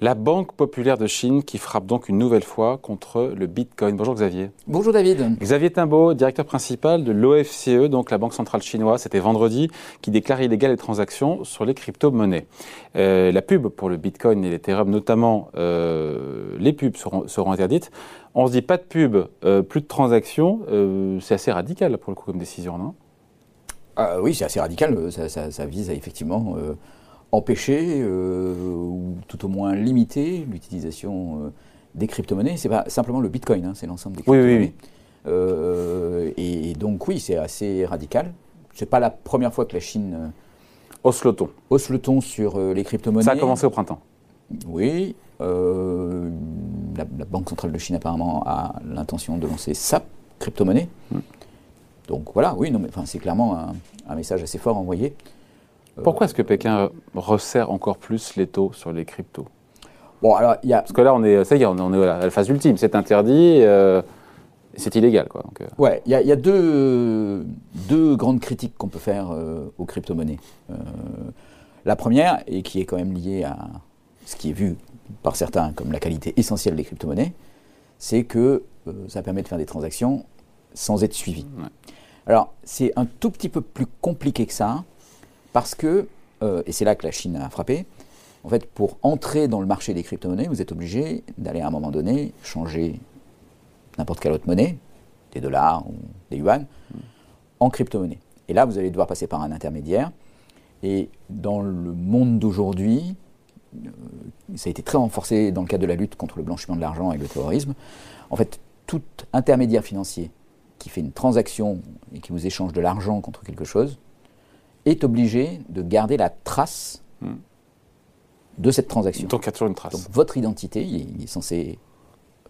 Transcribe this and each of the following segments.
La Banque populaire de Chine qui frappe donc une nouvelle fois contre le Bitcoin. Bonjour Xavier. Bonjour David. Xavier Timbaud, directeur principal de l'OFCE, donc la Banque centrale chinoise, c'était vendredi, qui déclare illégales les transactions sur les crypto-monnaies. Euh, la pub pour le Bitcoin et l'Ethereum, notamment euh, les pubs seront, seront, interdites. On se dit pas de pub, euh, plus de transactions, euh, c'est assez radical pour le coup comme décision, non? Ah Oui, c'est assez radical. Ça, ça, ça vise à effectivement euh, empêcher euh, ou tout au moins limiter l'utilisation euh, des crypto-monnaies. C'est pas simplement le Bitcoin, hein, c'est l'ensemble des crypto-monnaies. Oui, oui, oui. Euh, et donc oui, c'est assez radical. C'est pas la première fois que la Chine hausse le ton. Hausse le ton sur les crypto-monnaies. Ça a commencé au printemps. Oui. Euh, la, la, Banque centrale de Chine apparemment a l'intention de lancer sa crypto-monnaie. Mm. Donc voilà, oui, non, mais enfin, c'est clairement un, un, message assez fort envoyé. Pourquoi est-ce que Pékin resserre encore plus les taux sur les cryptos? Bon, alors, y a... Parce que là, on est, ça y est, on est à la phase ultime. C'est interdit, euh, c'est illégal. Quoi. Donc, euh... Ouais, il y a, y a deux, deux, grandes critiques qu'on peut faire euh, aux crypto-monnaies. La première, et qui est quand même liée à ce qui est vu par certains comme la qualité essentielle des crypto-monnaies, c'est que ça permet de faire des transactions sans être suivi. Ouais. Alors, c'est un tout petit peu plus compliqué que ça, parce que, euh, et c'est là que la Chine a frappé, en fait, pour entrer dans le marché des crypto-monnaies, vous êtes obligé d'aller à un moment donné changer n'importe quelle autre monnaie, des dollars ou des yuan, mmh. en crypto-monnaie. Et là, vous allez devoir passer par un intermédiaire. Et dans le monde d'aujourd'hui, euh, ça a été très renforcé dans le cadre de la lutte contre le blanchiment de l'argent et le terrorisme. En fait, tout intermédiaire financier qui fait une transaction et qui vous échange de l'argent contre quelque chose est obligé de garder la trace mmh. de cette transaction. Donc, il y a toujours une trace. Donc, votre identité, il est, il est censé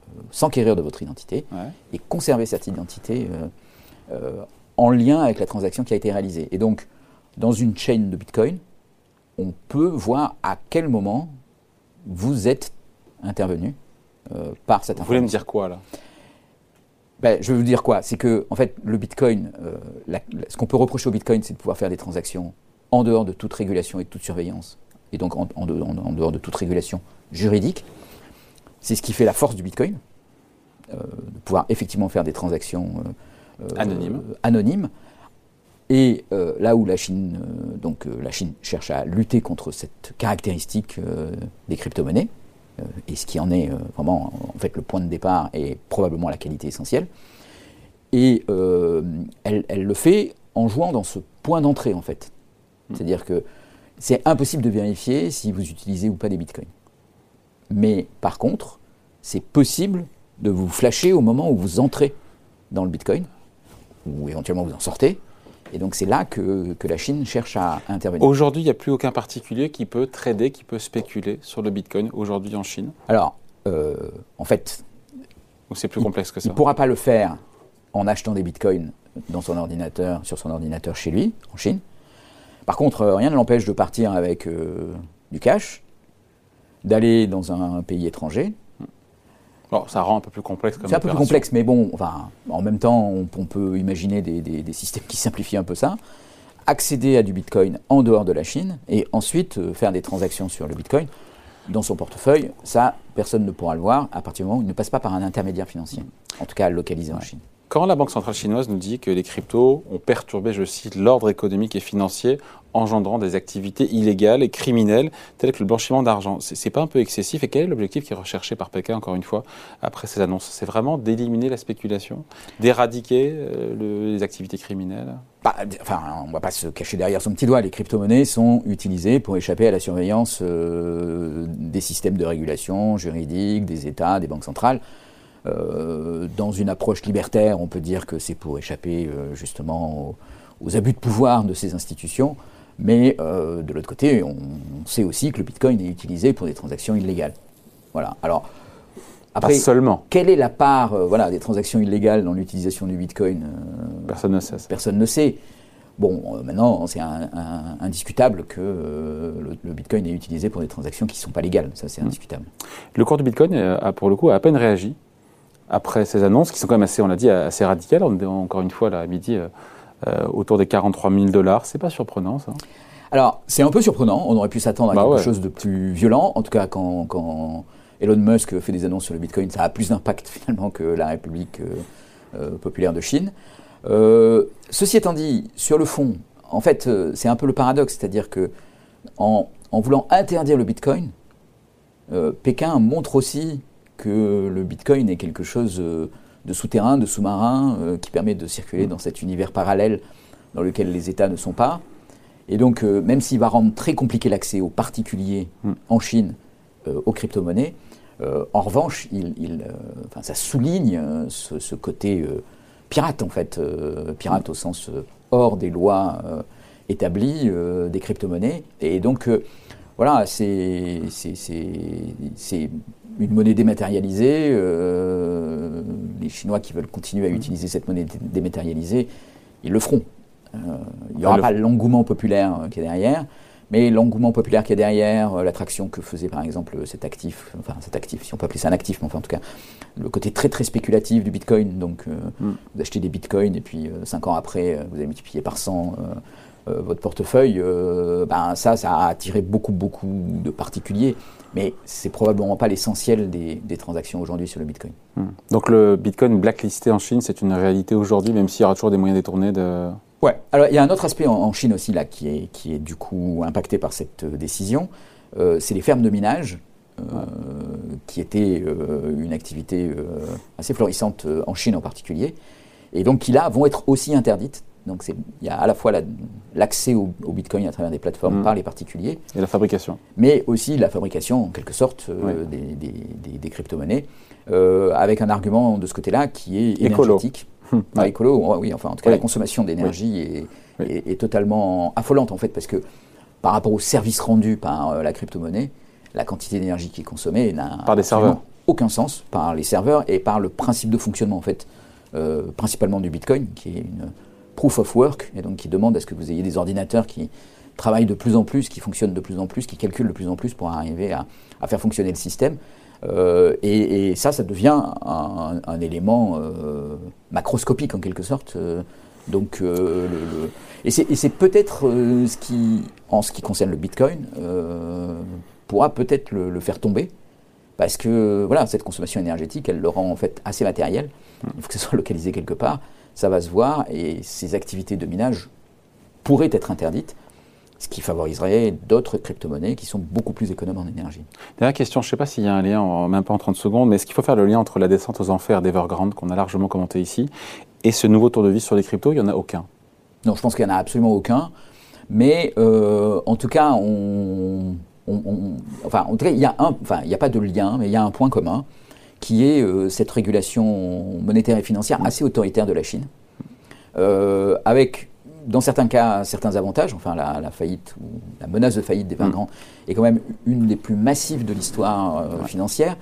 euh, s'enquérir de votre identité ouais. et conserver cette identité euh, euh, en lien avec la transaction qui a été réalisée. Et donc, dans une chain de Bitcoin, on peut voir à quel moment vous êtes intervenu euh, par cette Vous voulez me dire quoi là? Ben, je veux vous dire quoi C'est que, en fait, le Bitcoin, euh, la, la, ce qu'on peut reprocher au Bitcoin, c'est de pouvoir faire des transactions en dehors de toute régulation et de toute surveillance, et donc en, en, en, en dehors de toute régulation juridique. C'est ce qui fait la force du Bitcoin, euh, de pouvoir effectivement faire des transactions euh, anonymes. anonymes. Et euh, là où la Chine, donc la Chine cherche à lutter contre cette caractéristique des crypto-monnaies, et ce qui en est vraiment en fait le point de départ est probablement la qualité essentielle. Et euh, elle, elle, le fait en jouant dans ce point d'entrée en fait. Mmh. C'est-à-dire que c'est impossible de vérifier si vous utilisez ou pas des bitcoins. Mais par contre, c'est possible de vous flasher au moment où vous entrez dans le bitcoin, ou éventuellement vous en sortez, et donc c'est là que, que, la Chine cherche à intervenir. Aujourd'hui, il n'y a plus aucun particulier qui peut trader, qui peut spéculer sur le Bitcoin aujourd'hui en Chine Alors, euh, en fait... Ou c'est plus complexe que ça Il ne pourra pas le faire en achetant des Bitcoins dans son ordinateur, sur son ordinateur chez lui, en Chine. Par contre, euh, rien ne l'empêche de partir avec euh, du cash, d'aller dans un pays étranger, Bon, ça rend un peu plus complexe. C'est un peu plus complexe, mais bon, enfin, en même temps, on, on peut imaginer des, des, des, systèmes qui simplifient un peu ça. Accéder à du Bitcoin en dehors de la Chine et ensuite euh, faire des transactions sur le Bitcoin dans son portefeuille, ça, personne ne pourra le voir à partir du moment où il ne passe pas par un intermédiaire financier, en tout cas localisé ouais. en Chine. Quand la Banque centrale chinoise nous dit que les cryptos ont perturbé, je cite, l'ordre économique et financier, engendrant des activités illégales et criminelles, telles que le blanchiment d'argent, c'est pas un peu excessif? Et quel est l'objectif qui est recherché par Pékin, encore une fois, après ces annonces? C'est vraiment d'éliminer la spéculation, d'éradiquer euh, le, les activités criminelles? Bah, Enfin, on ne va pas se cacher derrière son petit doigt. Les crypto-monnaies sont utilisées pour échapper à la surveillance euh, des systèmes de régulation juridique, des États, des banques centrales. Euh, dans une approche libertaire, on peut dire que c'est pour échapper euh, justement aux, aux, abus de pouvoir de ces institutions. Mais euh, de l'autre côté, on, on, sait aussi que le Bitcoin est utilisé pour des transactions illégales. Voilà. Alors, après, Pas seulement. quelle est la part voilà, des transactions illégales dans l'utilisation du Bitcoin Personne ne sait. Personne ne sait. Bon, maintenant, c'est indiscutable que euh, le, le, Bitcoin est utilisé pour des transactions qui ne sont pas légales. Ça, c'est indiscutable. Le cours du Bitcoin a, pour le coup, a à peine réagi après ces annonces, qui sont quand même assez, on l'a dit, assez radicales. On est encore une fois là à midi euh, autour des 43 000 dollars. C'est pas surprenant, ça Alors, c'est un peu surprenant. On aurait pu s'attendre à Bah quelque ouais. chose de plus violent. En tout cas, quand, quand Elon Musk fait des annonces sur le Bitcoin, ça a plus d'impact finalement que la République euh, euh, populaire de Chine. Euh, ceci étant dit, sur le fond, en fait, euh, c'est un peu le paradoxe, c'est-à-dire que en, en voulant interdire le Bitcoin, euh, Pékin montre aussi que le Bitcoin est quelque chose euh, de souterrain, de sous-marin, euh, qui permet de circuler dans cet univers parallèle dans lequel les États ne sont pas. Et donc, euh, même s'il va rendre très compliqué l'accès aux particuliers Mm. en Chine aux crypto-monnaies, en revanche, il, il, enfin, ça souligne ce, ce côté pirate, en fait, pirate au sens hors des lois établies des crypto-monnaies. Et donc, voilà, c'est une monnaie dématérialisée. euh, les Chinois qui veulent continuer à utiliser cette monnaie dé- dématérialisée, ils le feront. Euh, il n'y aura pas l'engouement populaire euh, qui est derrière, mais l'engouement populaire qui est derrière, l'attraction que faisait par exemple cet actif, enfin cet actif, si on peut appeler ça un actif, mais enfin en tout cas, le côté très très spéculatif du Bitcoin. Donc euh, Mm. vous achetez des Bitcoins et puis euh, cinq ans après, vous avez multiplié par 100 euh, euh, votre portefeuille. euh, ben, ça, ça a attiré beaucoup beaucoup de particuliers, mais c'est probablement pas l'essentiel des, des transactions aujourd'hui sur le Bitcoin. Hmm. Donc le Bitcoin blacklisté en Chine, c'est une réalité aujourd'hui, même s'il y aura toujours des moyens détournés de... Ouais. Alors il y a un autre aspect en, en Chine aussi là qui est, qui est du coup impacté par cette euh, décision. Euh, c'est les fermes de minage, euh, qui étaient euh, une activité euh, assez florissante euh, en Chine en particulier, et donc qui là vont être aussi interdites. Donc il y a à la fois la- l'accès au, au Bitcoin à travers des plateformes Mhm. par les particuliers, et la fabrication. mais aussi la fabrication en quelque sorte euh, Oui. des, des- des- des crypto-monnaies, euh, avec un argument de ce côté-là qui est énergétique. Ouais. écolo, oui, enfin en tout cas Oui. la consommation d'énergie est, Oui. est- est totalement affolante en fait parce que par rapport au service rendu par euh, la crypto-monnaie, la quantité d'énergie qui est consommée n'a aucun sens par les serveurs et par le principe de fonctionnement en fait, principalement du Bitcoin qui est une proof of work et donc qui demande à ce que vous ayez des ordinateurs qui travaillent de plus en plus, qui fonctionnent de plus en plus, qui calculent de plus en plus pour arriver à, à faire fonctionner le système. Euh, et, et ça, ça devient un, un élément euh, macroscopique en quelque sorte. Euh, donc, le- le- et c'est peut-être ce qui, en ce qui concerne le Bitcoin, pourra peut-être le, le faire tomber, parce que voilà, cette consommation énergétique, elle le rend en fait assez matériel. Il faut que ce soit localisé quelque part, ça va se voir, et ces activités de minage pourraient être interdites, ce qui favoriserait d'autres crypto-monnaies qui sont beaucoup plus économes en énergie. Dernière question, je ne sais pas s'il y a un lien, en- même pas en 30 secondes, mais est-ce qu'il faut faire le lien entre la descente aux enfers d'Evergrande, qu'on a largement commenté ici, et ce nouveau tour de vis sur les cryptos? Il n'y en a aucun. Non, je pense qu'il n'y en a absolument aucun. Mais euh, en tout cas, on, on- on- enfin, en tout cas, il y a un, enfin, il n'y a pas de lien, mais il y a un point commun, qui est euh, cette régulation monétaire et financière assez autoritaire de la Chine, euh, avec, dans certains cas, certains avantages. Enfin, la, la faillite ou la menace de faillite d'Evergrande est quand même une des plus massives de l'histoire euh, financière.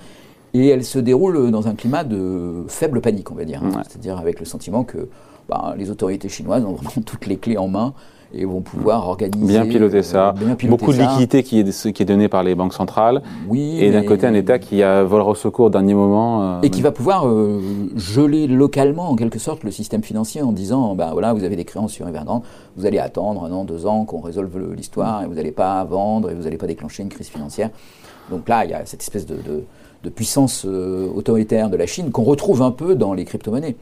Et elle se déroule dans un climat de faible panique, on va dire. hein. Ouais. C'est-à-dire avec le sentiment que ben, les autorités chinoises ont vraiment toutes les clés en main et vont pouvoir organiser. Bien piloter euh, ça. bien piloter Beaucoup de ça. liquidités qui est, qui est donné par les banques centrales. Oui, Et d'un côté, un État qui a volera au secours au dernier moment. euh, Et qui va pouvoir euh, geler localement, en quelque sorte, le système financier en disant ben voilà, vous avez des créances sur Evergrande, vous allez attendre un an, deux ans qu'on résolve l'histoire et vous n'allez pas vendre et vous n'allez pas déclencher une crise financière. Donc là, il y a cette espèce de, de- de puissance euh, autoritaire de la Chine qu'on retrouve un peu dans les crypto-monnaies.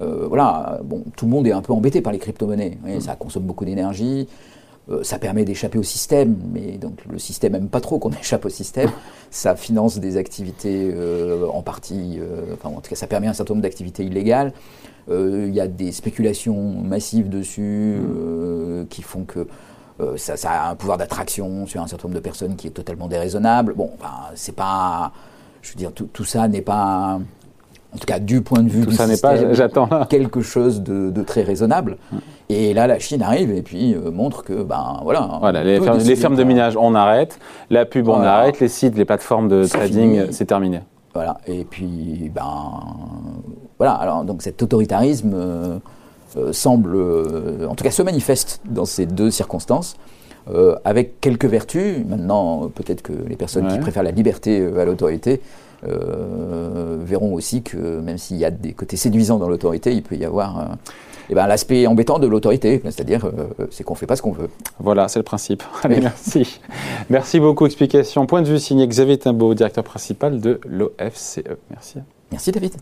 Euh, voilà, bon, tout le monde est un peu embêté par les crypto-monnaies. Ça consomme beaucoup d'énergie. Euh, ça permet d'échapper au système, mais donc le système n'aime pas trop qu'on échappe au système. Ça finance des activités euh, en partie, euh, enfin en tout cas ça permet un certain nombre d'activités illégales. Euh, Il y a des spéculations massives dessus euh, qui font que euh, ça, ça a un pouvoir d'attraction sur un certain nombre de personnes qui est totalement déraisonnable. Bon, enfin, c'est pas, je veux dire, tout, tout ça n'est pas, en tout cas du point de vue Tout du ça n'est pas, système, j'attends là. quelque chose de, de très raisonnable. Et là, la Chine arrive et puis euh, montre que, ben voilà. Les, fermes, les décider fermes de minage, on arrête. La pub, on Voilà. arrête. Les sites, les plateformes de trading, c'est terminé. Voilà. Et puis, ben voilà. Alors, donc cet autoritarisme euh, euh, semble, en tout cas, se manifeste dans ces deux circonstances. avec quelques vertus. Maintenant, peut-être que les personnes qui préfèrent la liberté à l'autorité verront aussi que même s'il y a des côtés séduisants dans l'autorité, il peut y avoir eh ben, l'aspect embêtant de l'autorité, c'est-à-dire c'est qu'on ne fait pas ce qu'on veut. Voilà, c'est le principe. Allez, merci. merci beaucoup. Explication. Point de vue signé Xavier Timbaud, directeur principal de l'OFCE. Merci. Merci David.